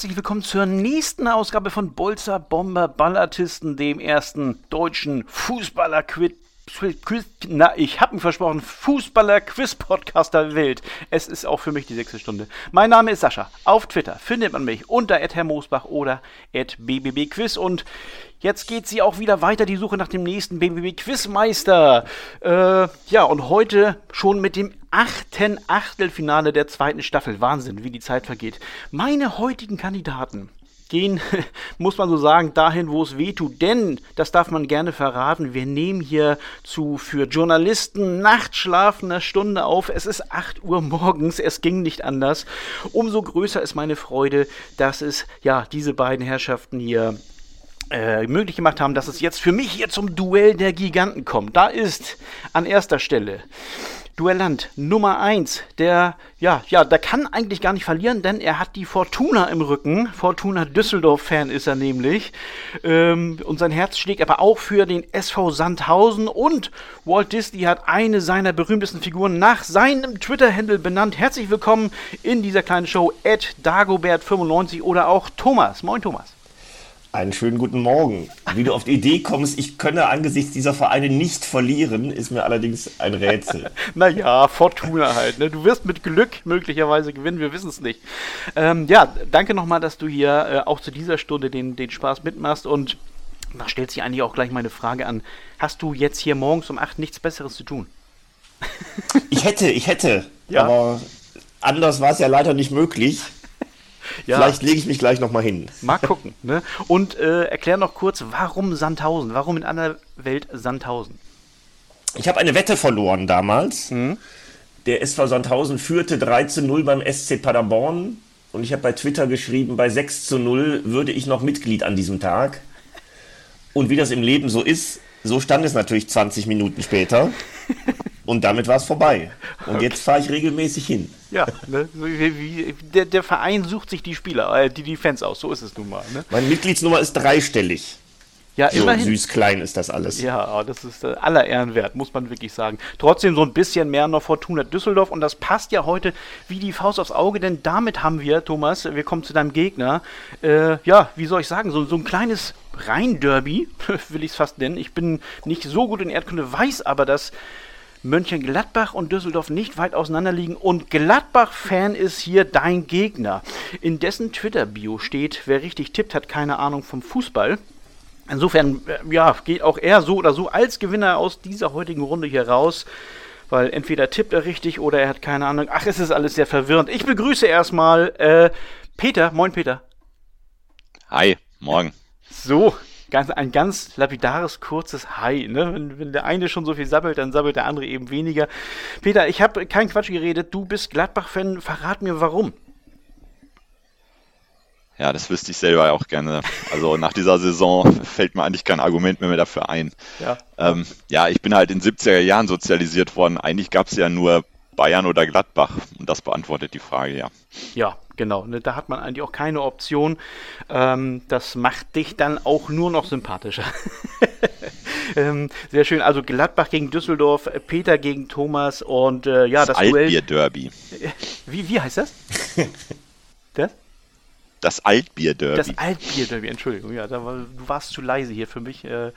herzlich willkommen zur nächsten Ausgabe von Bolzer Bomber Ballartisten, dem ersten deutschen Fußballer-Quiz. Na, ich habe mir versprochen, Fußballer-Quiz-Podcast der Welt. Es ist auch für mich die sechste Stunde. Mein Name ist Sascha. Auf Twitter findet man mich unter Herr Moosbach oder @bbbquiz und Jetzt geht sie auch wieder weiter, die Suche nach dem nächsten BBB Quizmeister. Äh, ja, und heute schon mit dem achten Achtelfinale der zweiten Staffel. Wahnsinn, wie die Zeit vergeht. Meine heutigen Kandidaten gehen, muss man so sagen, dahin, wo es weh tut. Denn, das darf man gerne verraten, wir nehmen hier zu für Journalisten Nachtschlaf einer Stunde auf. Es ist 8 Uhr morgens, es ging nicht anders. Umso größer ist meine Freude, dass es ja diese beiden Herrschaften hier äh, möglich gemacht haben, dass es jetzt für mich hier zum Duell der Giganten kommt. Da ist an erster Stelle Duellant Nummer 1, der, ja, ja, der kann eigentlich gar nicht verlieren, denn er hat die Fortuna im Rücken. Fortuna Düsseldorf-Fan ist er nämlich. Ähm, und sein Herz schlägt aber auch für den SV Sandhausen. Und Walt Disney hat eine seiner berühmtesten Figuren nach seinem Twitter-Handle benannt. Herzlich willkommen in dieser kleinen Show, Ed Dagobert95 oder auch Thomas. Moin, Thomas. Einen schönen guten Morgen. Wie du auf die Idee kommst, ich könne angesichts dieser Vereine nicht verlieren, ist mir allerdings ein Rätsel. naja, Fortuna halt. Ne? Du wirst mit Glück möglicherweise gewinnen, wir wissen es nicht. Ähm, ja, danke nochmal, dass du hier äh, auch zu dieser Stunde den, den Spaß mitmachst und da stellt sich eigentlich auch gleich meine Frage an. Hast du jetzt hier morgens um 8 nichts Besseres zu tun? ich hätte, ich hätte. Ja. Aber anders war es ja leider nicht möglich. Ja. Vielleicht lege ich mich gleich nochmal hin. Mal gucken. Ne? Und äh, erklär noch kurz, warum Sandhausen? Warum in einer Welt Sandhausen? Ich habe eine Wette verloren damals. Mhm. Der SV Sandhausen führte 3 zu 0 beim SC Paderborn. Und ich habe bei Twitter geschrieben, bei 6 zu 0 würde ich noch Mitglied an diesem Tag. Und wie das im Leben so ist, so stand es natürlich 20 Minuten später. Und damit war es vorbei. Und okay. jetzt fahre ich regelmäßig hin. Ja, ne? der, der, Verein sucht sich die Spieler, äh, die, die Fans aus. So ist es nun mal. Ne? Meine Mitgliedsnummer ist dreistellig. Ja, so immerhin. süß klein ist das alles. Ja, das ist äh, aller Ehren wert, muss man wirklich sagen. Trotzdem so ein bisschen mehr noch Fortuna Düsseldorf und das passt ja heute wie die Faust aufs Auge, denn damit haben wir, Thomas, wir kommen zu deinem Gegner, äh, ja, wie soll ich sagen, so, so ein kleines Rhein-Derby, will ich es fast nennen. Ich bin nicht so gut in Erdkunde, weiß aber, dass Mönchengladbach und Düsseldorf nicht weit auseinander liegen und Gladbach-Fan ist hier dein Gegner. In dessen Twitter-Bio steht, wer richtig tippt, hat keine Ahnung vom Fußball. Insofern, äh, ja, geht auch er so oder so als Gewinner aus dieser heutigen Runde hier raus. Weil entweder tippt er richtig oder er hat keine Ahnung. Ach, es ist alles sehr verwirrend. Ich begrüße erstmal äh, Peter. Moin, Peter. Hi, morgen. So, ganz, ein ganz lapidares, kurzes Hi. Ne? Wenn, wenn der eine schon so viel sabbelt, dann sabbelt der andere eben weniger. Peter, ich habe keinen Quatsch geredet. Du bist Gladbach-Fan. Verrat mir, warum. Ja, das wüsste ich selber auch gerne. Also nach dieser Saison fällt mir eigentlich kein Argument mehr, mehr dafür ein. Ja. Ähm, ja, ich bin halt in 70er Jahren sozialisiert worden. Eigentlich gab es ja nur Bayern oder Gladbach. Und das beantwortet die Frage, ja. Ja, genau. Ne, da hat man eigentlich auch keine Option. Ähm, das macht dich dann auch nur noch sympathischer. ähm, sehr schön. Also Gladbach gegen Düsseldorf, Peter gegen Thomas und äh, ja, das, das Altbier-Derby. Wie, wie heißt das? das? Das Altbier-Derby. Das Altbier-Derby, Entschuldigung, ja, war, du warst zu leise hier für mich. Äh,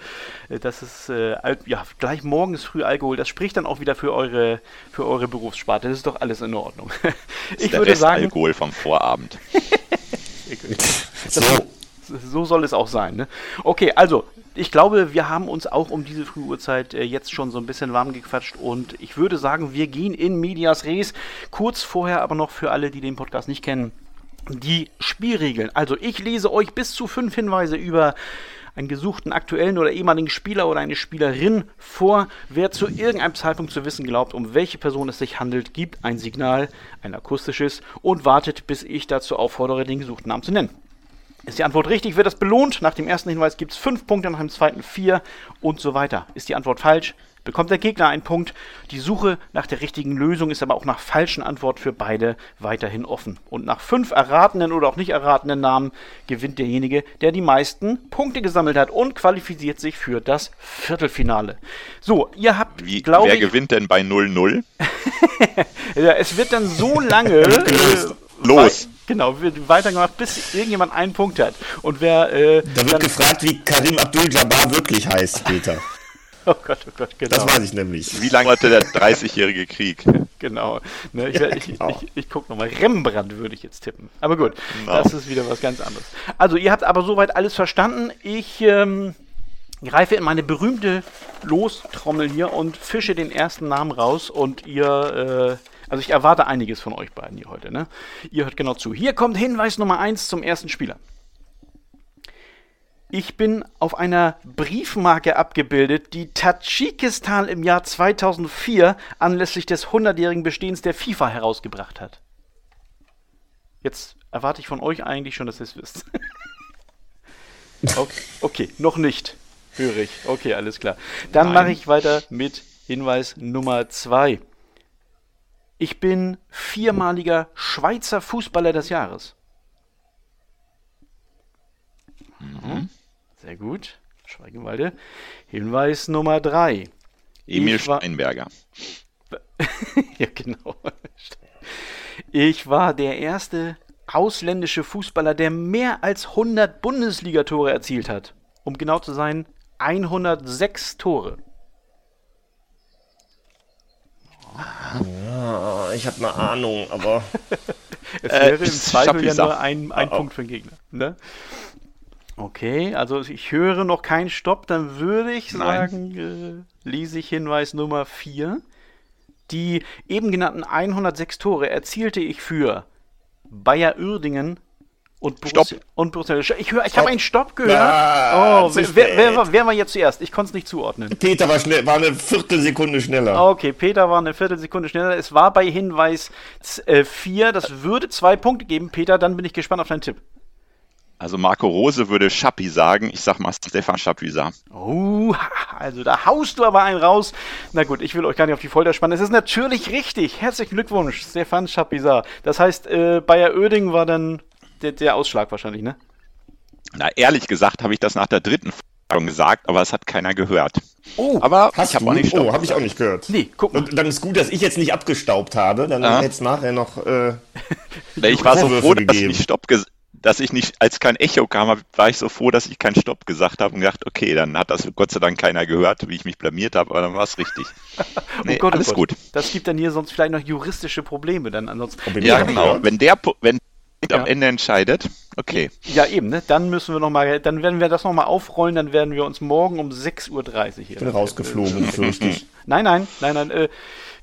das ist äh, Alt, ja, gleich morgens früh Alkohol. Das spricht dann auch wieder für eure, für eure Berufssparte. Das ist doch alles in Ordnung. ich der würde Rest sagen. Alkohol vom Vorabend. so. so soll es auch sein. Ne? Okay, also ich glaube, wir haben uns auch um diese frühe Uhrzeit äh, jetzt schon so ein bisschen warm gequatscht und ich würde sagen, wir gehen in Medias Res. Kurz vorher aber noch für alle, die den Podcast nicht kennen die Spielregeln. Also ich lese euch bis zu fünf Hinweise über einen gesuchten aktuellen oder ehemaligen Spieler oder eine Spielerin vor. Wer zu irgendeinem Zeitpunkt zu wissen glaubt, um welche Person es sich handelt, gibt ein Signal, ein akustisches, und wartet, bis ich dazu auffordere, den gesuchten Namen zu nennen. Ist die Antwort richtig, wird das belohnt. Nach dem ersten Hinweis gibt es fünf Punkte, nach dem zweiten vier und so weiter. Ist die Antwort falsch, bekommt der Gegner einen Punkt. Die Suche nach der richtigen Lösung ist aber auch nach falschen Antwort für beide weiterhin offen. Und nach fünf erratenen oder auch nicht erratenen Namen gewinnt derjenige, der die meisten Punkte gesammelt hat und qualifiziert sich für das Viertelfinale. So, ihr habt, glaube ich... Wer gewinnt denn bei 0-0? ja, es wird dann so lange... äh, los. Genau, wird weitergemacht, bis irgendjemand einen Punkt hat. Und wer. Äh, da wird gefragt, wie Karim Abdul-Jabbar wirklich heißt, Peter. Oh Gott, oh Gott, genau. Das weiß ich nämlich. Wie lange hatte der 30-jährige Krieg? genau. Ne, ich, ja, ich, genau. ich, ich gucke nochmal. Rembrandt würde ich jetzt tippen. Aber gut, genau. das ist wieder was ganz anderes. Also, ihr habt aber soweit alles verstanden. Ich ähm, greife in meine berühmte Lostrommel hier und fische den ersten Namen raus und ihr. Äh, also ich erwarte einiges von euch beiden hier heute. Ne? Ihr hört genau zu. Hier kommt Hinweis Nummer 1 zum ersten Spieler. Ich bin auf einer Briefmarke abgebildet, die Tadschikistan im Jahr 2004 anlässlich des 100-jährigen Bestehens der FIFA herausgebracht hat. Jetzt erwarte ich von euch eigentlich schon, dass ihr es wisst. okay, okay, noch nicht. Höre ich. Okay, alles klar. Dann mache ich weiter mit Hinweis Nummer 2. Ich bin viermaliger Schweizer Fußballer des Jahres. Mhm. Sehr gut. Schweigewalde. Hinweis Nummer 3. Emil Steinberger. ja, genau. Ich war der erste ausländische Fußballer, der mehr als 100 Bundesligatore erzielt hat. Um genau zu sein, 106 Tore. Ja, ich habe eine Ahnung, aber. es wäre äh, im Zweifel ja nur ein, ein oh. Punkt für den Gegner. Ne? Okay, also ich höre noch keinen Stopp, dann würde ich sagen, äh, lese ich Hinweis Nummer 4. Die eben genannten 106 Tore erzielte ich für Bayer Uerdingen und Borussia. Stopp. Und Borussia. Ich, ich habe einen Stopp gehört. Ah, oh, wer, wer, war, wer, war jetzt zuerst? Ich konnte es nicht zuordnen. Peter war, schnell, war eine Viertelsekunde schneller. Okay, Peter war eine Viertelsekunde schneller. Es war bei Hinweis 4. Äh, das würde zwei Punkte geben. Peter, dann bin ich gespannt auf deinen Tipp. Also Marco Rose würde Schappi sagen. Ich sag mal Stefan Schapisa. Oh, also da haust du aber einen raus. Na gut, ich will euch gar nicht auf die Folter spannen. Es ist natürlich richtig. Herzlichen Glückwunsch, Stefan Schapisa. Das heißt, äh, Bayer Oeding war dann der, der Ausschlag wahrscheinlich, ne? Na, ehrlich gesagt habe ich das nach der dritten Frage gesagt, aber es hat keiner gehört. Oh, aber ich habe auch nicht Oh, habe ich auch nicht gehört. Nee, guck mal. Dann ist gut, dass ich jetzt nicht abgestaubt habe, dann ja. es nachher noch äh, Ich war so froh, dass ich nicht Stopp gesagt dass ich nicht, als kein Echo kam, war ich so froh, dass ich keinen Stopp gesagt habe und gedacht, okay, dann hat das Gott sei Dank keiner gehört, wie ich mich blamiert habe, aber dann war es richtig. Nee, oh Gott, alles oh Gott. gut. Das gibt dann hier sonst vielleicht noch juristische Probleme dann ansonsten. Ja, genau. Wenn der, wenn ja. am Ende entscheidet, okay. Ja, eben, ne? Dann müssen wir nochmal, dann werden wir das nochmal aufrollen, dann werden wir uns morgen um 6.30 Uhr hier. Ich bin rausgeflogen, fürchte ich. Nein, nein, nein, nein. Äh,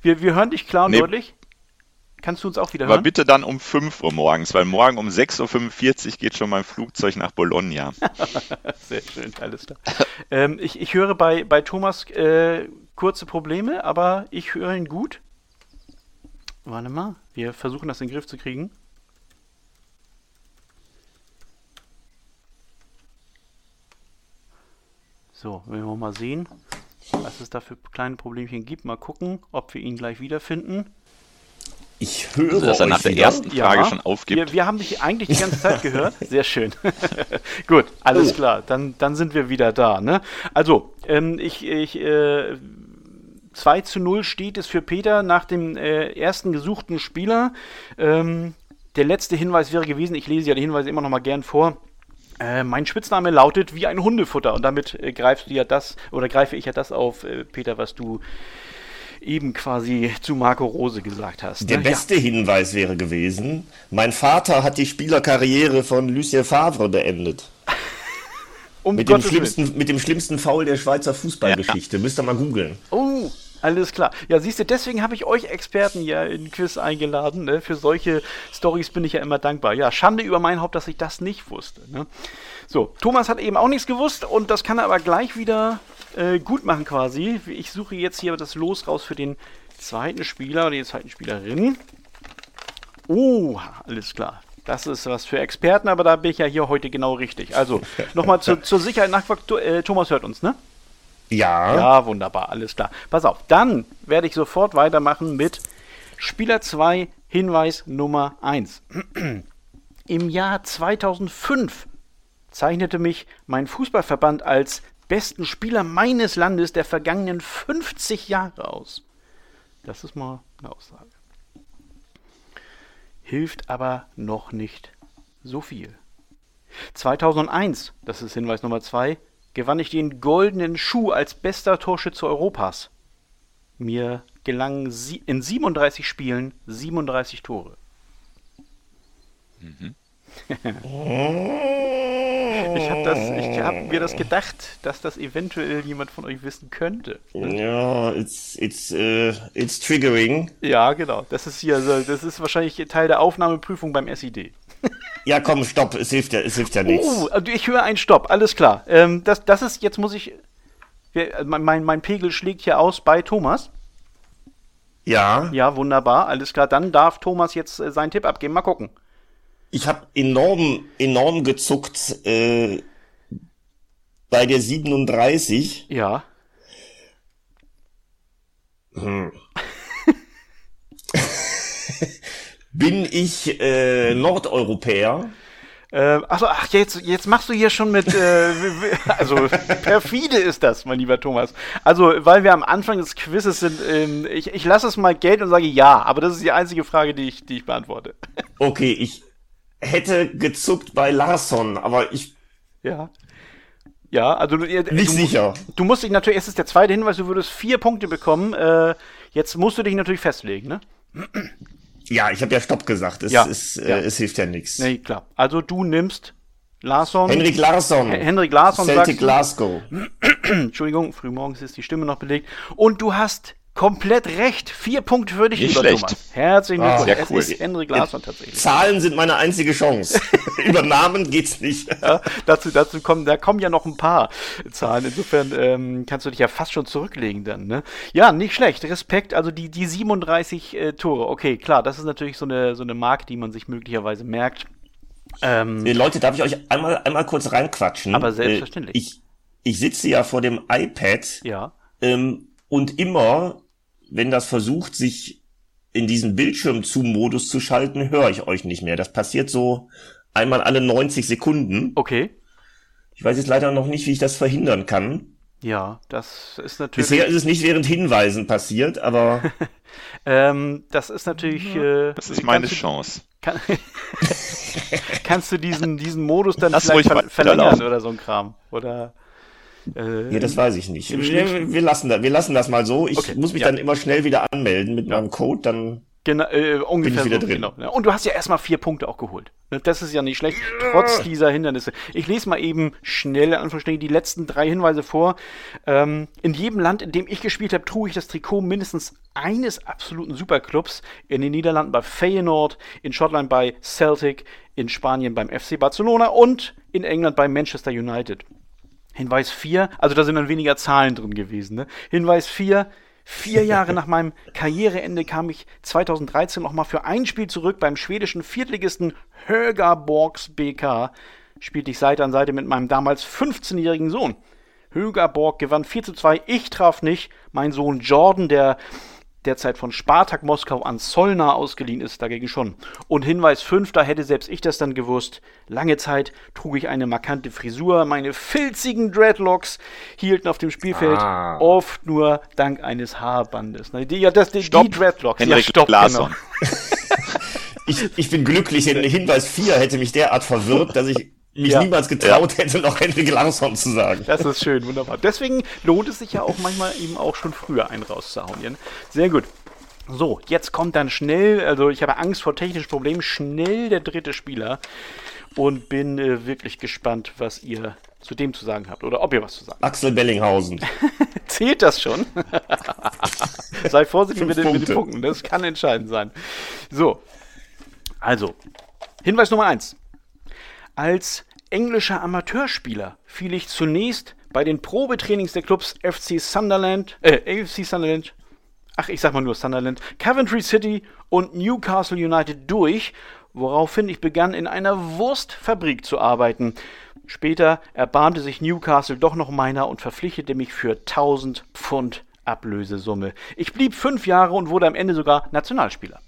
wir, wir hören dich klar und nee. deutlich. Kannst du uns auch wieder hören? Aber bitte dann um 5 Uhr morgens, weil morgen um 6.45 Uhr geht schon mein Flugzeug nach Bologna. Sehr schön, alles klar. ähm, ich, ich höre bei, bei Thomas äh, kurze Probleme, aber ich höre ihn gut. Warte mal, wir versuchen das in den Griff zu kriegen. So, wir mal sehen, was es da für kleine Problemchen gibt. Mal gucken, ob wir ihn gleich wiederfinden. Ich höre. Also, dass er nach der ersten Frage ja, schon aufgibt. Wir, wir, haben dich eigentlich die ganze Zeit gehört. Sehr schön. Gut, alles oh. klar. Dann, dann sind wir wieder da. Ne? Also, ähm, ich. ich äh, 2 zu 0 steht es für Peter nach dem äh, ersten gesuchten Spieler. Ähm, der letzte Hinweis wäre gewesen, ich lese ja die Hinweise immer noch mal gern vor. Äh, mein Spitzname lautet wie ein Hundefutter und damit äh, greifst du ja das oder greife ich ja das auf, äh, Peter, was du eben quasi zu Marco Rose gesagt hast. Der ne? beste ja. Hinweis wäre gewesen, mein Vater hat die Spielerkarriere von Lucien Favre beendet. um mit, dem schlimmsten, mit dem schlimmsten Foul der Schweizer Fußballgeschichte. Ja. Müsst ihr mal googeln. Oh, alles klar. Ja, siehst du, deswegen habe ich euch Experten ja in den Quiz eingeladen. Ne? Für solche Stories bin ich ja immer dankbar. Ja, Schande über mein Haupt, dass ich das nicht wusste. Ne? So, Thomas hat eben auch nichts gewusst und das kann er aber gleich wieder äh, gut machen quasi. Ich suche jetzt hier das Los raus für den zweiten Spieler oder die zweiten Spielerin. Oh, alles klar. Das ist was für Experten, aber da bin ich ja hier heute genau richtig. Also, nochmal zu, zur Sicherheit nach äh, Thomas hört uns, ne? Ja. Ja, wunderbar, alles klar. Pass auf, dann werde ich sofort weitermachen mit Spieler 2, Hinweis Nummer 1. Im Jahr 2005 zeichnete mich mein Fußballverband als besten Spieler meines Landes der vergangenen 50 Jahre aus. Das ist mal eine Aussage. hilft aber noch nicht so viel. 2001, das ist Hinweis Nummer 2, gewann ich den goldenen Schuh als bester Torschütze Europas. Mir gelangen in 37 Spielen 37 Tore. Mhm. ich habe hab mir das gedacht, dass das eventuell jemand von euch wissen könnte. Ja, it's, it's, uh, it's triggering. Ja, genau. Das ist hier, das ist wahrscheinlich Teil der Aufnahmeprüfung beim SID. Ja, komm, stopp, es hilft ja, es hilft ja nichts. Oh, also ich höre einen Stopp, alles klar. Ähm, das, das ist, jetzt muss ich, mein, mein Pegel schlägt hier aus bei Thomas. Ja. Ja, wunderbar, alles klar. Dann darf Thomas jetzt äh, seinen Tipp abgeben. Mal gucken. Ich habe enorm, enorm gezuckt äh, bei der 37. Ja. Hm. Bin ich äh, Nordeuropäer? Äh, achso, ach, jetzt, jetzt machst du hier schon mit, äh, also perfide ist das, mein lieber Thomas. Also, weil wir am Anfang des Quizzes sind, ähm, ich, ich lasse es mal Geld und sage ja, aber das ist die einzige Frage, die ich, die ich beantworte. Okay, ich hätte gezuckt bei Larsson, aber ich. Ja. Ja, also du, nicht du, sicher. Du musst dich natürlich, es ist der zweite Hinweis, du würdest vier Punkte bekommen. Äh, jetzt musst du dich natürlich festlegen, ne? Ja, ich habe ja Stopp gesagt. Es, ja, es, ja. Äh, es hilft ja nichts. Nee, klar. Also du nimmst Larsson. Henrik Larsson. Henrik Larsson. Celtic Glasgow. Entschuldigung, frühmorgens ist die Stimme noch belegt. Und du hast komplett recht. Vier Punkte für dich, Nicht lieber schlecht. Thomas. Herzlichen ah, Glückwunsch. Oh, es ist Henrik Larsson tatsächlich. Zahlen sind meine einzige Chance. Über Namen geht's nicht. Ja, dazu, dazu kommen, da kommen ja noch ein paar Zahlen. Insofern ähm, kannst du dich ja fast schon zurücklegen dann. Ne? Ja, nicht schlecht. Respekt. Also die, die 37 äh, Tore. Okay, klar, das ist natürlich so eine, so eine Marke, die man sich möglicherweise merkt. Ähm, äh, Leute, darf ich euch einmal, einmal kurz reinquatschen? Aber selbstverständlich. Äh, ich, ich sitze ja vor dem iPad. Ja. Ähm, und immer, wenn das versucht, sich in diesen Bildschirm-Zoom-Modus zu schalten, höre ich euch nicht mehr. Das passiert so einmal alle 90 Sekunden. Okay. Ich weiß jetzt leider noch nicht, wie ich das verhindern kann. Ja, das ist natürlich. Bisher ist es nicht während Hinweisen passiert, aber. ähm, das ist natürlich. Äh, das ist meine Chance. Kann, kannst du diesen, diesen Modus dann Lass vielleicht ver verlängern oder so ein Kram? Oder. Äh, ja, das weiß ich nicht. Wir, wir, lassen das, wir lassen das mal so. Ich okay, muss mich ja. dann immer schnell wieder anmelden mit ja. meinem Code, dann Genau, äh, ungefähr Bin ich wieder so, drin. Genau. Und du hast ja erstmal vier Punkte auch geholt. Das ist ja nicht schlecht, trotz dieser Hindernisse. Ich lese mal eben schnell, Anführungsstrichen, die letzten drei Hinweise vor. Ähm, in jedem Land, in dem ich gespielt habe, trug ich das Trikot mindestens eines absoluten Superclubs. In den Niederlanden bei Feyenoord, in Schottland bei Celtic, in Spanien beim FC Barcelona und in England bei Manchester United. Hinweis 4, also da sind dann weniger Zahlen drin gewesen. Ne? Hinweis 4, vier Jahre nach meinem Karriereende kam ich 2013 nochmal für ein Spiel zurück beim schwedischen Viertligisten Högaborgs BK. Spielte ich Seite an Seite mit meinem damals 15-jährigen Sohn. Högaborg gewann 4 zu 2, ich traf nicht. Mein Sohn Jordan, der derzeit von Spartak Moskau an Solna ausgeliehen ist, dagegen schon. Und Hinweis 5, da hätte selbst ich das dann gewusst. Lange Zeit trug ich eine markante Frisur, meine filzigen Dreadlocks hielten auf dem Spielfeld ah. oft nur dank eines Haarbandes. Die, ja, das, die, stopp. die Dreadlocks. Henrik ja, stopp, genau. ich, ich bin glücklich, denn Hinweis 4 hätte mich derart verwirrt, dass ich mich ja. niemals getraut ja. hätte, noch Henrik Larsson zu sagen. Das ist schön, wunderbar. Deswegen lohnt es sich ja auch manchmal eben auch schon früher einen rauszuhauen. Sehr gut. So, jetzt kommt dann schnell, also ich habe Angst vor technischen Problemen, schnell der dritte Spieler und bin äh, wirklich gespannt, was ihr zu dem zu sagen habt oder ob ihr was zu sagen habt. Axel Bellinghausen. Zählt das schon? Sei vorsichtig mit den, mit den Punkten, das kann entscheidend sein. So, also, Hinweis Nummer eins. Als englischer Amateurspieler fiel ich zunächst bei den Probetrainings der Clubs FC Sunderland, äh, AFC Sunderland, ach, ich sag mal nur Sunderland, Coventry City und Newcastle United durch, woraufhin ich begann, in einer Wurstfabrik zu arbeiten. Später erbarmte sich Newcastle doch noch meiner und verpflichtete mich für 1000 Pfund Ablösesumme. Ich blieb fünf Jahre und wurde am Ende sogar Nationalspieler.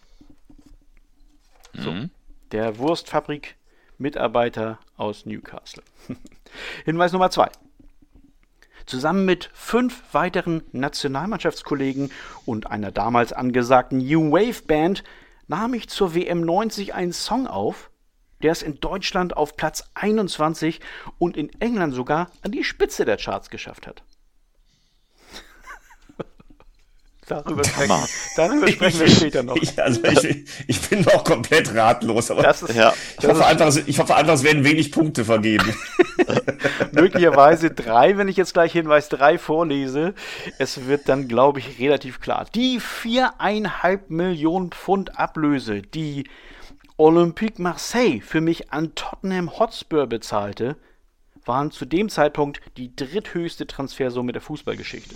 So, mhm. der Wurstfabrik Mitarbeiter aus Newcastle. Hinweis Nummer zwei. Zusammen mit fünf weiteren Nationalmannschaftskollegen und einer damals angesagten New Wave Band nahm ich zur WM 90 einen Song auf, der es in Deutschland auf Platz 21 und in England sogar an die Spitze der Charts geschafft hat. Darüber sprechen, darüber sprechen wir später noch. Ich, also ich, ich, bin noch komplett ratlos. Aber ist, ja, ich, hoffe einfach, ich hoffe einfach, es werden wenig Punkte vergeben. Möglicherweise drei, wenn ich jetzt gleich Hinweis drei vorlese. Es wird dann, glaube ich, relativ klar. Die viereinhalb Millionen Pfund Ablöse, die Olympique Marseille für mich an Tottenham Hotspur bezahlte, waren zu dem Zeitpunkt die dritthöchste Transfersumme der Fußballgeschichte.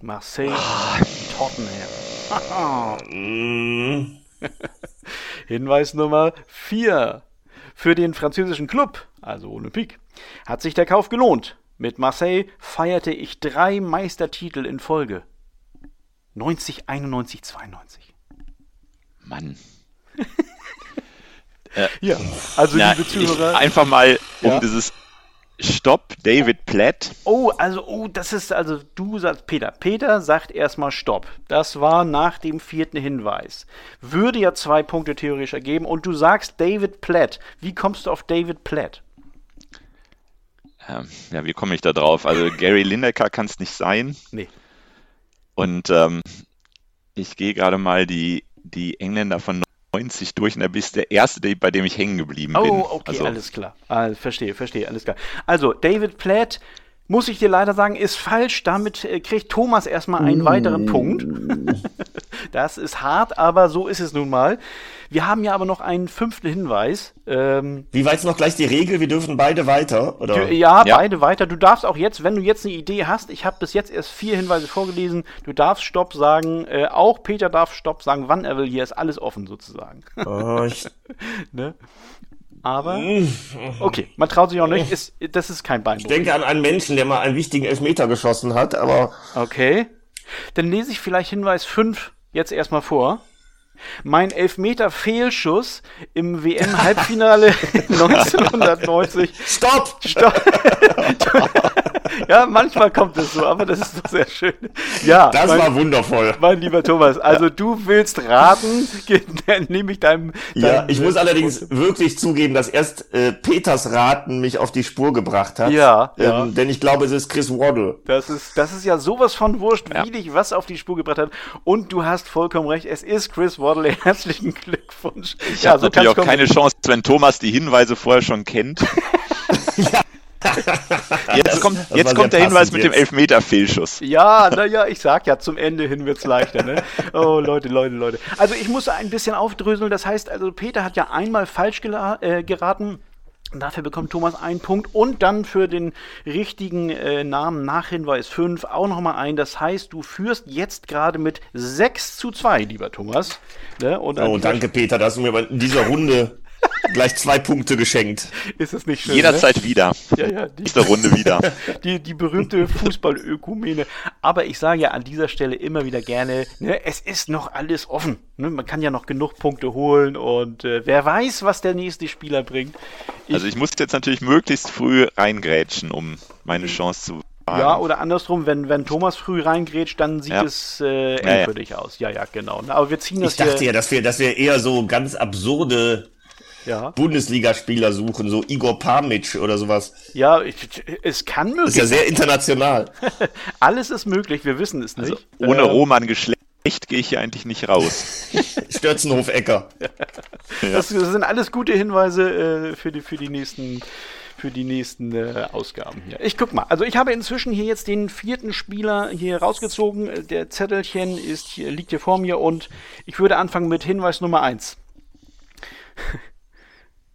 Marseille, Tottenham. Hinweis Nummer 4. Für den französischen Club, also Olympique, hat sich der Kauf gelohnt. Mit Marseille feierte ich drei Meistertitel in Folge. 90, 91, 92. Mann. äh, ja, also na, liebe Zuhörer. einfach mal, um ja. dieses Stopp, David Platt. Oh, also, oh, das ist, also du sagst Peter. Peter sagt erstmal Stopp. Das war nach dem vierten Hinweis. Würde ja zwei Punkte theoretisch ergeben und du sagst David Platt. Wie kommst du auf David Platt? Ähm, ja, wie komme ich da drauf? Also Gary Lineker kann es nicht sein. Nee. Und ähm, ich gehe gerade mal die, die Engländer von 90 durch und da bist der erste, bei dem ich hängen geblieben bin. Oh, okay, also, alles klar. Ah, verstehe, verstehe, alles klar. Also, David Platt, muss ich dir leider sagen, ist falsch. Damit äh, kriegt Thomas erstmal einen mm. weiteren Punkt. das ist hart, aber so ist es nun mal. Wir haben ja aber noch einen fünften Hinweis. Ähm, Wie war jetzt noch gleich die Regel? Wir dürfen beide weiter, oder? Ja, ja, beide weiter. Du darfst auch jetzt, wenn du jetzt eine Idee hast, ich habe bis jetzt erst vier Hinweise vorgelesen, du darfst Stopp sagen, äh, auch Peter darf Stopp sagen, wann er will. Hier ist alles offen sozusagen. Oh, ich... ne? Aber okay, man traut sich auch nicht. Ist, das ist kein Beinbruch. Ich denke an einen Menschen, der mal einen wichtigen Elfmeter geschossen hat, aber. Okay. Dann lese ich vielleicht Hinweis 5 jetzt erstmal vor. Mein Elfmeter-Fehlschuss im WM-Halbfinale 1990. Stopp! Stopp! ja, manchmal kommt es so, aber das ist doch sehr schön. Ja, das mein, war wundervoll. Mein lieber Thomas, also du willst raten, dann nehme ich deinem. ja, ich muss allerdings wirklich zugeben, dass erst äh, Peters Raten mich auf die Spur gebracht hat. Ja, ähm, ja. Denn ich glaube, es ist Chris Waddle. Das ist, das ist ja sowas von wurscht, ja. wie dich was auf die Spur gebracht hat. Und du hast vollkommen recht, es ist Chris Waddle. Herzlichen Glückwunsch. Ich ja, habe so natürlich auch keine Chance, wenn Thomas die Hinweise vorher schon kennt. ja. Jetzt kommt, jetzt kommt der Hinweis mit jetzt. dem Elfmeter-Fehlschuss. Ja, naja, ich sag ja, zum Ende hin wird's leichter. Ne? Oh, Leute, Leute, Leute. Also ich muss ein bisschen aufdröseln. Das heißt, also Peter hat ja einmal falsch äh, geraten. Dafür bekommt Thomas einen Punkt und dann für den richtigen äh, Namen nach Hinweis 5 auch nochmal ein. Das heißt, du führst jetzt gerade mit 6 zu 2, lieber Thomas. Ne? oh, danke, Peter, dass du mir in dieser Runde gleich zwei Punkte geschenkt. Ist es nicht schön? Jederzeit ne? wieder. Ja, ja. Die, Nächste Runde wieder. Die, die berühmte Fußballökumene. Aber ich sage ja an dieser Stelle immer wieder gerne, ne, es ist noch alles offen. Ne? Man kann ja noch genug Punkte holen und äh, wer weiß, was der nächste Spieler bringt. Ich, also ich muss jetzt natürlich möglichst früh reingrätschen, um meine Chance zu ja, oder andersrum, wenn, wenn Thomas früh reingrätscht, dann sieht ja. es äh, endgültig ja, ja. aus. Ja, ja, genau. Aber wir ziehen das Ich dachte ja, dass wir, dass wir eher so ganz absurde ja. Bundesligaspieler suchen, so Igor Pamic oder sowas. Ja, ich, es kann möglich sein. Ist ja sehr international. Alles ist möglich, wir wissen es nicht. Also ohne äh, Roman Geschlecht gehe ich hier eigentlich nicht raus. Stürzenhof-Ecker. Das, das, sind alles gute Hinweise äh, für, die, für die nächsten für die nächsten äh, Ausgaben hier. Ich guck mal. Also ich habe inzwischen hier jetzt den vierten Spieler hier rausgezogen. Der Zettelchen ist hier, liegt hier vor mir und ich würde anfangen mit Hinweis Nummer 1.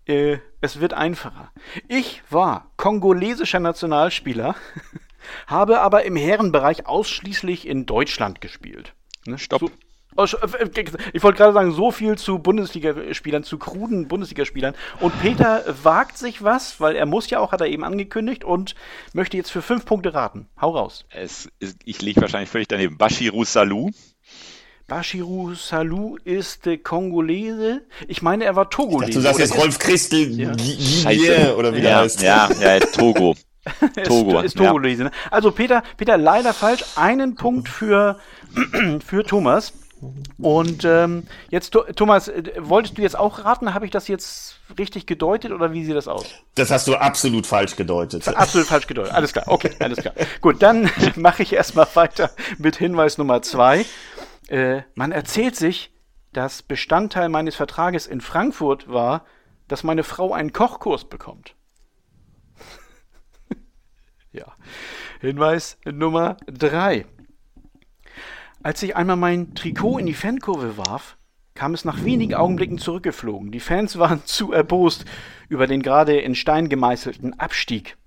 äh, es wird einfacher. Ich war kongolesischer Nationalspieler, habe aber im Herrenbereich ausschließlich in Deutschland gespielt. Ne? Stopp. So, oh, äh, ich wollte gerade sagen, so viel zu Bundesligaspielern, zu kruden Bundesligaspielern. Und Peter wagt sich was, weil er muss ja auch, hat er eben angekündigt und möchte jetzt für fünf Punkte raten. Hau raus. Es, ich liege wahrscheinlich völlig daneben. Bashiru Salou. Bashiru Salou ist äh, Kongolese. Ich meine, er war Togolese. Du sagst jetzt Rolf Christel ja. oder wie ja, der heißt. Ja, ja, Togo. Togo. ist, ist Togolese. Ja. Ne? Also Peter, Peter leider falsch. Einen Punkt für, für Thomas. Und ähm, jetzt, Thomas, äh, wolltest du jetzt auch raten? Habe ich das jetzt richtig gedeutet oder wie sieht das aus? Das hast du absolut falsch gedeutet. Absolut falsch gedeutet. Alles klar. Okay, alles klar. Gut, dann mache ich erstmal weiter mit Hinweis Nummer zwei. Äh, man erzählt sich, dass Bestandteil meines Vertrages in Frankfurt war, dass meine Frau einen Kochkurs bekommt. ja. Hinweis Nummer drei. Als ich einmal mein Trikot in die Fankurve warf, kam es nach wenigen Augenblicken zurückgeflogen. Die Fans waren zu erbost über den gerade in Stein gemeißelten Abstieg.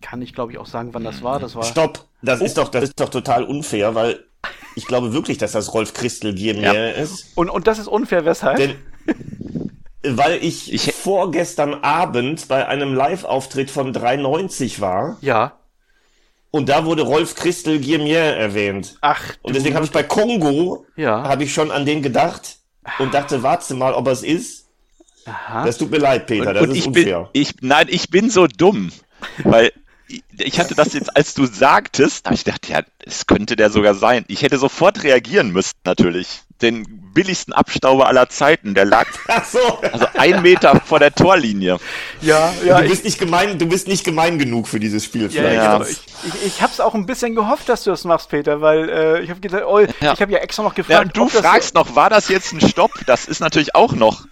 Kann ich, glaube ich, auch sagen, wann das war. Das war. Stopp! Das oh. ist doch, das ist doch total unfair, weil ich glaube wirklich, dass das Rolf Christel Giermeer ja. ist. Und, und das ist unfair, weshalb? Denn, weil ich, ich vorgestern Abend bei einem Live-Auftritt von 390 war. Ja. Und da wurde Rolf Christel Giermier erwähnt. Ach. Und deswegen habe ich bei Kongo, ja. habe ich schon an den gedacht und dachte, warte mal, ob er es ist. Aha. Das tut mir leid, Peter, und, das und ist ich unfair. Bin, ich, nein, ich bin so dumm, weil ich hatte das jetzt, als du sagtest, habe ich gedacht, ja, es könnte der sogar sein. Ich hätte sofort reagieren müssen, natürlich. Den billigsten Abstauber aller Zeiten, der lag so. also ein Meter vor der Torlinie. Ja, ja. Du bist nicht gemein, du bist nicht gemein genug für dieses Spiel. Vielleicht. Ja, ja. Ich, ich, ich habe es auch ein bisschen gehofft, dass du das machst, Peter, weil äh, ich habe gedacht, oh, ja. ich habe ja extra noch gefragt. Ja, und du fragst noch, war das jetzt ein Stopp? Das ist natürlich auch noch.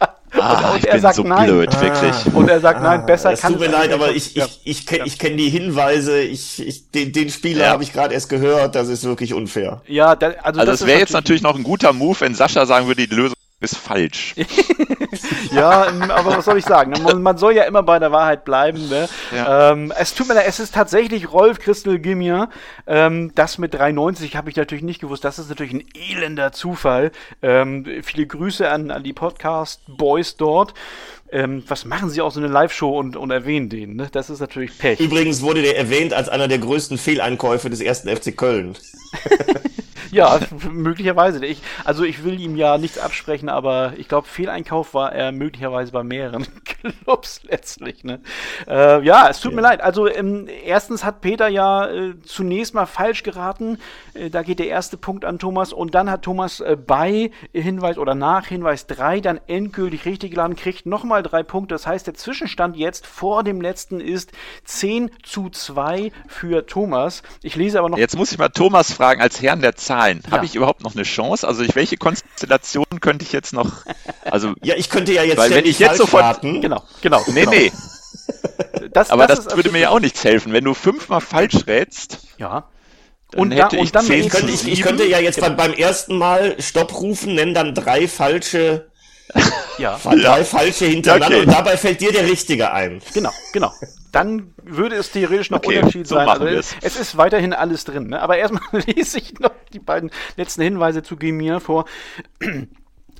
Ah, und, und er sagt so nein. Blöd, wirklich. Und er sagt nein, besser es kann tut mir leid, aber ich, ich, ich, ich, ich kenne die Hinweise, ich, ich, den, den Spieler ja. habe ich gerade erst gehört, das ist wirklich unfair. Ja, da, also, also das wäre jetzt natürlich noch ein guter Move, wenn Sascha sagen würde, die Lösung ist falsch. ja, aber was soll ich sagen? Man, man, soll ja immer bei der Wahrheit bleiben. Ne? Ja. Ähm, es tut mir leid, es ist tatsächlich Rolf Christel Gimmier. Ähm, das mit 3,90 habe ich natürlich nicht gewusst. Das ist natürlich ein elender Zufall. Ähm, viele Grüße an, an die Podcast-Boys dort. Ähm, was machen sie auch so eine Live-Show und, und erwähnen den? Ne? Das ist natürlich Pech. Übrigens wurde der erwähnt als einer der größten Fehleinkäufe des ersten FC Köln. ja, möglicherweise. Ich, also ich will ihm ja nichts absprechen, aber ich glaube, Fehleinkauf war er möglicherweise bei mehreren Clubs letztlich. Ne? Äh, ja, es tut ja. mir leid. Also ähm, erstens hat Peter ja äh, zunächst mal falsch geraten. Äh, da geht der erste Punkt an Thomas und dann hat Thomas äh, bei Hinweis oder nach Hinweis 3 dann endgültig richtig geladen, kriegt nochmal drei Punkte. Das heißt, der Zwischenstand jetzt vor dem letzten ist 10 zu 2 für Thomas. Ich lese aber noch. Jetzt muss ich mal Thomas fragen, als Herrn der Zahlen. Ja. Habe ich überhaupt noch eine Chance? Also ich, welche Konstellation könnte ich jetzt noch? Also ja, ich könnte ja jetzt weil wenn ich jetzt sofort raten. genau, genau, nee, genau. nee. Das, aber das, das würde mir ja auch nichts helfen, wenn du fünfmal falsch rätst. Ja. und hätte da, ich, dann zehn, könnte ich, ich könnte ja jetzt genau. beim, beim ersten Mal Stopp rufen, nennen dann drei falsche ja. drei ja. falsche hintereinander okay. und dabei fällt dir der richtige ein. Genau, genau dann würde es theoretisch noch okay, unentschieden so sein. Also es ist weiterhin alles drin. Ne? Aber erstmal lese ich noch die beiden letzten Hinweise zu Gemir vor.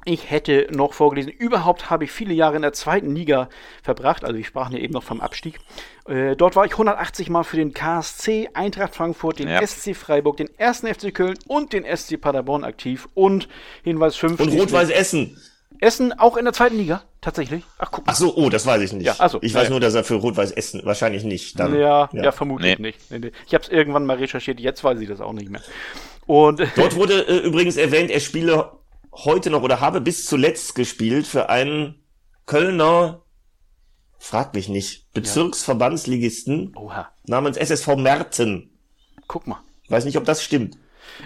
Ich hätte noch vorgelesen, überhaupt habe ich viele Jahre in der zweiten Liga verbracht, also ich sprach ja eben noch vom Abstieg. Äh, dort war ich 180 Mal für den KSC, Eintracht Frankfurt, den ja. SC Freiburg, den 1. FC Köln und den SC Paderborn aktiv und Hinweis 5. Und Rot-Weiß Essen. Essen auch in der zweiten Liga, tatsächlich. Ach, guck mal. Ach so, oh, das weiß ich nicht. Ja, also, ich weiß ja. nur, dass er für Rot-Weiß Essen wahrscheinlich nicht. Dann, ja, ja, ja, vermutlich nee. nicht. Nee, nee. Ich habe es irgendwann mal recherchiert, jetzt weiß ich das auch nicht mehr. Und Dort wurde äh, übrigens erwähnt, er spiele heute noch oder habe bis zuletzt gespielt für einen Kölner, frag mich nicht, Bezirksverbandsligisten Oha. namens SSV Merten. Guck mal. weiß nicht, ob das stimmt.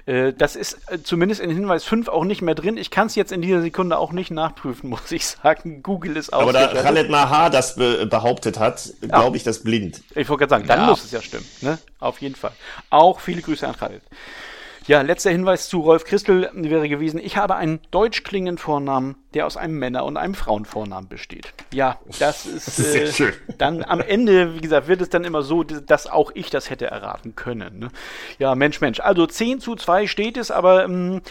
Äh, das ist äh, zumindest in Hinweis 5 auch nicht mehr drin. Ich kann es jetzt in dieser Sekunde auch nicht nachprüfen, muss ich sagen. Google ist auch. Aber da Khaled Mahar das be behauptet hat, glaube ich das blind. Ich wollte gerade sagen, dann ja. muss es ja stimmen. Ne? Auf jeden Fall. Auch viele Grüße an Khaled. Ja, letzter Hinweis zu Rolf Christel wäre gewesen, ich habe einen deutsch klingenden Vornamen, der aus einem Männer- und einem Frauenvornamen besteht. Ja, das ist äh, dann am Ende, wie gesagt, wird es dann immer so, dass auch ich das hätte erraten können. Ne? Ja, Mensch, Mensch. Also 10 zu 2 steht es, aber ähm,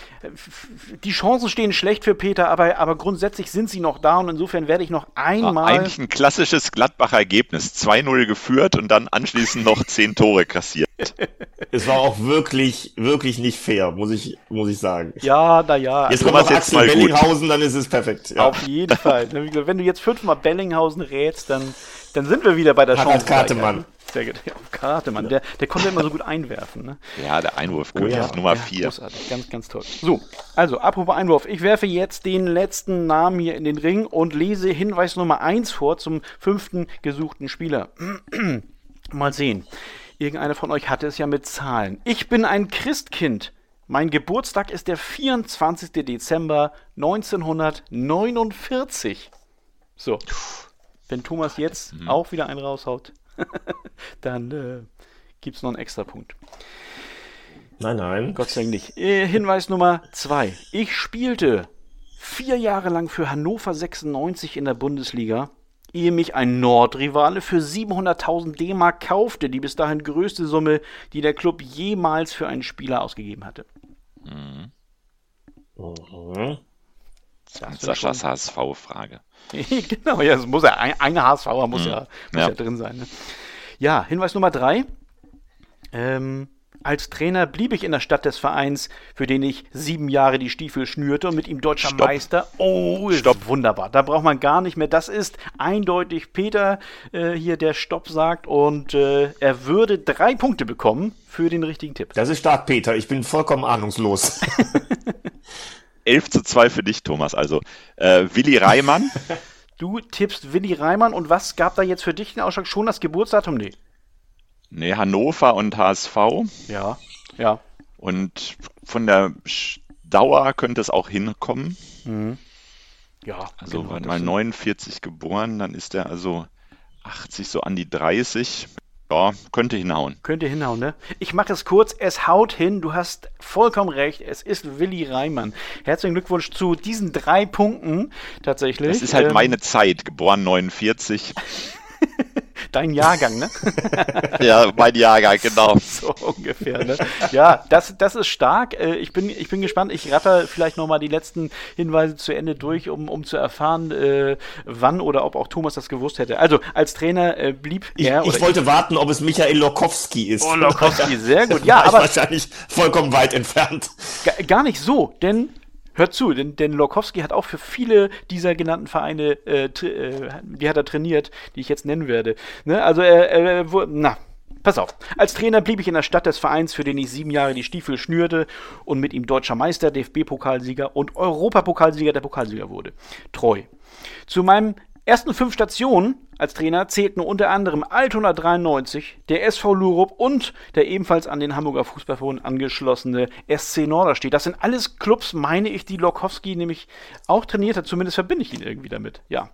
die Chancen stehen schlecht für Peter, aber, aber grundsätzlich sind sie noch da und insofern werde ich noch einmal. Eigentlich ein klassisches Gladbacher Ergebnis. 2-0 geführt und dann anschließend noch 10 Tore kassiert. es war auch wirklich, wirklich nicht fair, muss ich, muss ich sagen. Ja, naja. Jetzt also, kommt noch Axel Bellinghausen, dann ist es perfekt. Ja. Auf jeden Fall. Wenn du jetzt fünfmal Bellinghausen rätst, dann, dann sind wir wieder bei der Chance. Kartemann. Sehr gut. Ja, Kartemann. Der, der konnte immer so gut einwerfen. Ne? Ja, der Einwurfkönig, oh, ja. Nummer 4. Ja, großartig, ganz, ganz toll. So, also, apropos Einwurf. Ich werfe jetzt den letzten Namen hier in den Ring und lese Hinweis Nummer 1 vor zum fünften gesuchten Spieler. Mal sehen. Irgendeiner von euch hatte es ja mit Zahlen. Ich bin ein Christkind. Mein Geburtstag ist der 24. Dezember 1949. So. Wenn Thomas jetzt mhm. auch wieder einen raushaut, dann äh, gibt es noch einen extra Punkt. Nein, nein. Gott sei Dank nicht. Äh, Hinweis Nummer zwei. Ich spielte vier Jahre lang für Hannover 96 in der Bundesliga, ehe mich ein Nordrivale für 700.000 D-Mark kaufte, die bis dahin größte Summe, die der Club jemals für einen Spieler ausgegeben hatte. Mhm. Mhm. Saschas HSV-Frage. genau, ja, es muss ja, ein, eine HSVer muss, mhm. ja, muss ja. ja. drin sein. Ne? Ja, Hinweis Nummer drei. Ähm, als Trainer blieb ich in der Stadt des Vereins, für den ich sieben Jahre die Stiefel schnürte und mit ihm deutscher Stopp. Meister. Oh, Stopp. wunderbar. Da braucht man gar nicht mehr. Das ist eindeutig Peter äh, hier, der Stopp sagt und äh, er würde drei Punkte bekommen für den richtigen Tipp. Das ist stark, Peter. Ich bin vollkommen ahnungslos. 11 zu 2 für dich, Thomas. Also äh, Willi Reimann. Du tippst Willi Reimann und was gab da jetzt für dich den Ausschlag? Schon das Geburtsdatum? Nee. Nee, Hannover und HSV. Ja, ja. Und von der Dauer könnte es auch hinkommen. Mhm. Ja, also genau, mal 49 geboren, dann ist er also 80 so an die 30. Ja, könnte hinhauen. Könnte hinhauen, ne? Ich mache es kurz. Es haut hin. Du hast vollkommen recht. Es ist Willi Reimann. Herzlichen Glückwunsch zu diesen drei Punkten tatsächlich. Das ist halt ähm, meine Zeit, geboren 49. Dein Jahrgang, ne? ja, mein Jahrgang, genau. So ungefähr, ne? Ja, das, das ist stark. Äh, ich bin, ich bin gespannt. Ich ratter vielleicht nochmal die letzten Hinweise zu Ende durch, um, um zu erfahren, äh, wann oder ob auch Thomas das gewusst hätte. Also, als Trainer äh, blieb er. Ich, ich wollte warten, ob es Michael Lokowski ist. Oh, Lokowski, sehr gut. Ja, aber. wahrscheinlich vollkommen weit entfernt. Gar nicht so, denn Hört zu, denn, denn Lokowski hat auch für viele dieser genannten Vereine, äh, äh, die hat er trainiert, die ich jetzt nennen werde. Ne? Also er, er, na, Pass auf. Als Trainer blieb ich in der Stadt des Vereins, für den ich sieben Jahre die Stiefel schnürte und mit ihm deutscher Meister, DFB-Pokalsieger und Europapokalsieger der Pokalsieger wurde. Treu. Zu meinem ersten fünf Stationen als Trainer zählten unter anderem Altona 93, der SV Lurup und der ebenfalls an den Hamburger Fußballverbund angeschlossene SC Norderstedt. Das sind alles Clubs, meine ich, die Lokowski nämlich auch trainiert hat. Zumindest verbinde ich ihn irgendwie damit. Ja.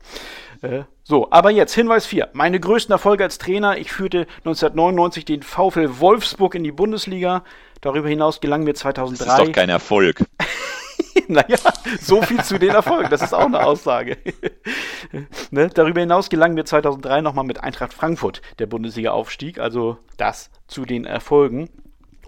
Äh, so, aber jetzt Hinweis 4. Meine größten Erfolge als Trainer. Ich führte 1999 den VfL Wolfsburg in die Bundesliga. Darüber hinaus gelang mir 2003. Das ist doch kein Erfolg. naja, so viel zu den Erfolgen, das ist auch eine Aussage. ne? Darüber hinaus gelang mir 2003 nochmal mit Eintracht Frankfurt der Bundesliga-Aufstieg, also das zu den Erfolgen.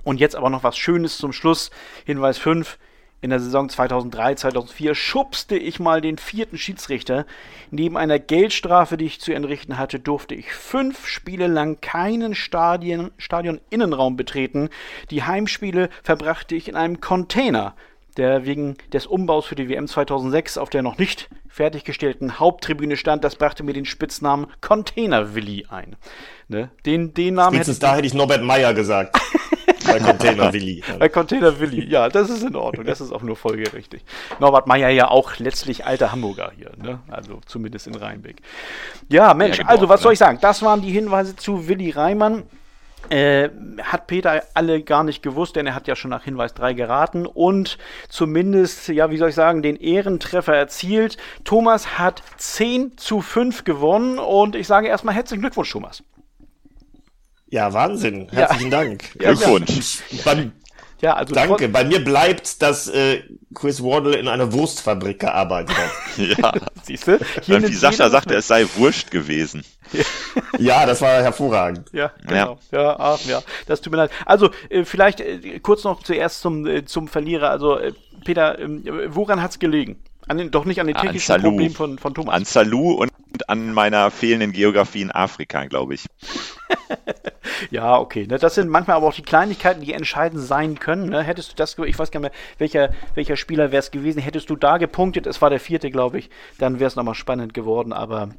Und jetzt aber noch was Schönes zum Schluss. Hinweis 5. In der Saison 2003, 2004 schubste ich mal den vierten Schiedsrichter. Neben einer Geldstrafe, die ich zu entrichten hatte, durfte ich fünf Spiele lang keinen Stadion, Stadion-Innenraum betreten. Die Heimspiele verbrachte ich in einem Container der wegen des Umbaus für die WM 2006 auf der noch nicht fertiggestellten Haupttribüne stand. Das brachte mir den Spitznamen Container Willi ein. Ne? Den, den Namen Spätestens hätte da hätte ich Norbert Meyer gesagt. Bei Container Willi. Bei Container Willi, ja, das ist in Ordnung. Das ist auch nur folgerichtig. Norbert Meyer ja auch letztlich alter Hamburger hier, ne? Also zumindest in Rheinbeck. Ja, Mensch, ja, genau, also was soll ich sagen? Das waren die Hinweise zu Willi Reimann. Äh, hat Peter alle gar nicht gewusst, denn er hat ja schon nach Hinweis 3 geraten und zumindest, ja, wie soll ich sagen, den Ehrentreffer erzielt. Thomas hat 10 zu 5 gewonnen und ich sage erstmal herzlichen Glückwunsch, Thomas. Ja, Wahnsinn. Herzlichen ja. Dank. Glückwunsch. Beim, Ja, also Danke. Bei mir bleibt, dass äh, Chris Wardle in einer Wurstfabrik gearbeitet hat. ja. Siehst du? Wie Sascha sagte, es sei Wurst gewesen. ja, das war hervorragend. Ja, genau. Ja, ja, ach, ja. das tut mir leid. Also, äh, vielleicht äh, kurz noch zuerst zum, äh, zum Verlierer. Also, äh, Peter, ähm, woran hat es gelegen? An den, doch nicht an den technischen an Problemen von, von Thomas. An Salou und an meiner fehlenden Geografie in Afrika, glaube ich. ja, okay. Ne, das sind manchmal aber auch die Kleinigkeiten, die entscheidend sein können. Ne? Hättest du das, ich weiß gar nicht mehr, welcher, welcher Spieler wäre es gewesen, hättest du da gepunktet, es war der vierte, glaube ich, dann wäre es nochmal spannend geworden, aber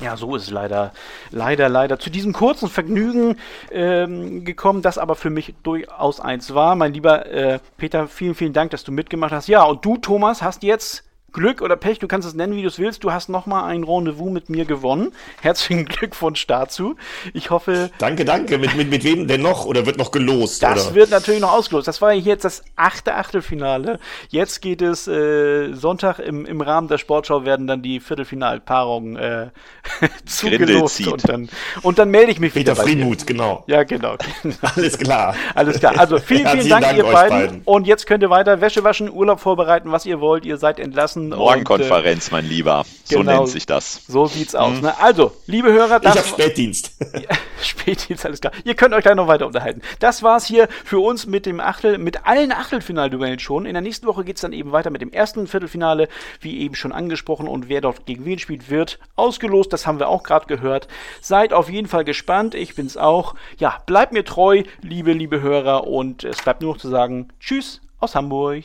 ja, so ist es leider, leider, leider zu diesem kurzen Vergnügen ähm, gekommen, das aber für mich durchaus eins war. Mein lieber äh, Peter, vielen, vielen Dank, dass du mitgemacht hast. Ja, und du, Thomas, hast jetzt Glück oder Pech, du kannst es nennen, wie du es willst. Du hast nochmal ein Rendezvous mit mir gewonnen. Herzlichen Glückwunsch dazu. Ich hoffe. Danke, danke. Mit, mit, mit wem denn noch? Oder wird noch gelost? Das oder? wird natürlich noch ausgelost. Das war jetzt das achte Achtelfinale. Jetzt geht es äh, Sonntag im, im Rahmen der Sportschau werden dann die Viertelfinalpaarungen äh, zugelost. Und dann, und dann melde ich mich Peter wieder. Peter Friedmuth, genau. Ja, genau. Alles klar. Alles klar. Also vielen, vielen Dank, Dank, ihr beiden. beiden. Und jetzt könnt ihr weiter Wäsche waschen, Urlaub vorbereiten, was ihr wollt. Ihr seid entlassen lassen. Morgenkonferenz, und, äh, mein Lieber. So genau, nennt sich das. So sieht's aus. Mhm. Ne? Also, liebe Hörer, das. Ich hab Spätdienst. Spätdienst, alles klar. Ihr könnt euch gleich noch weiter unterhalten. Das war's hier für uns mit dem Achtel, mit allen Achtelfinalduellen schon. In der nächsten Woche geht's dann eben weiter mit dem ersten Viertelfinale, wie eben schon angesprochen. Und wer dort gegen wen spielt, wird ausgelost. Das haben wir auch gerade gehört. Seid auf jeden Fall gespannt. Ich bin's auch. Ja, bleibt mir treu, liebe, liebe Hörer. Und es bleibt nur noch zu sagen, Tschüss aus Hamburg.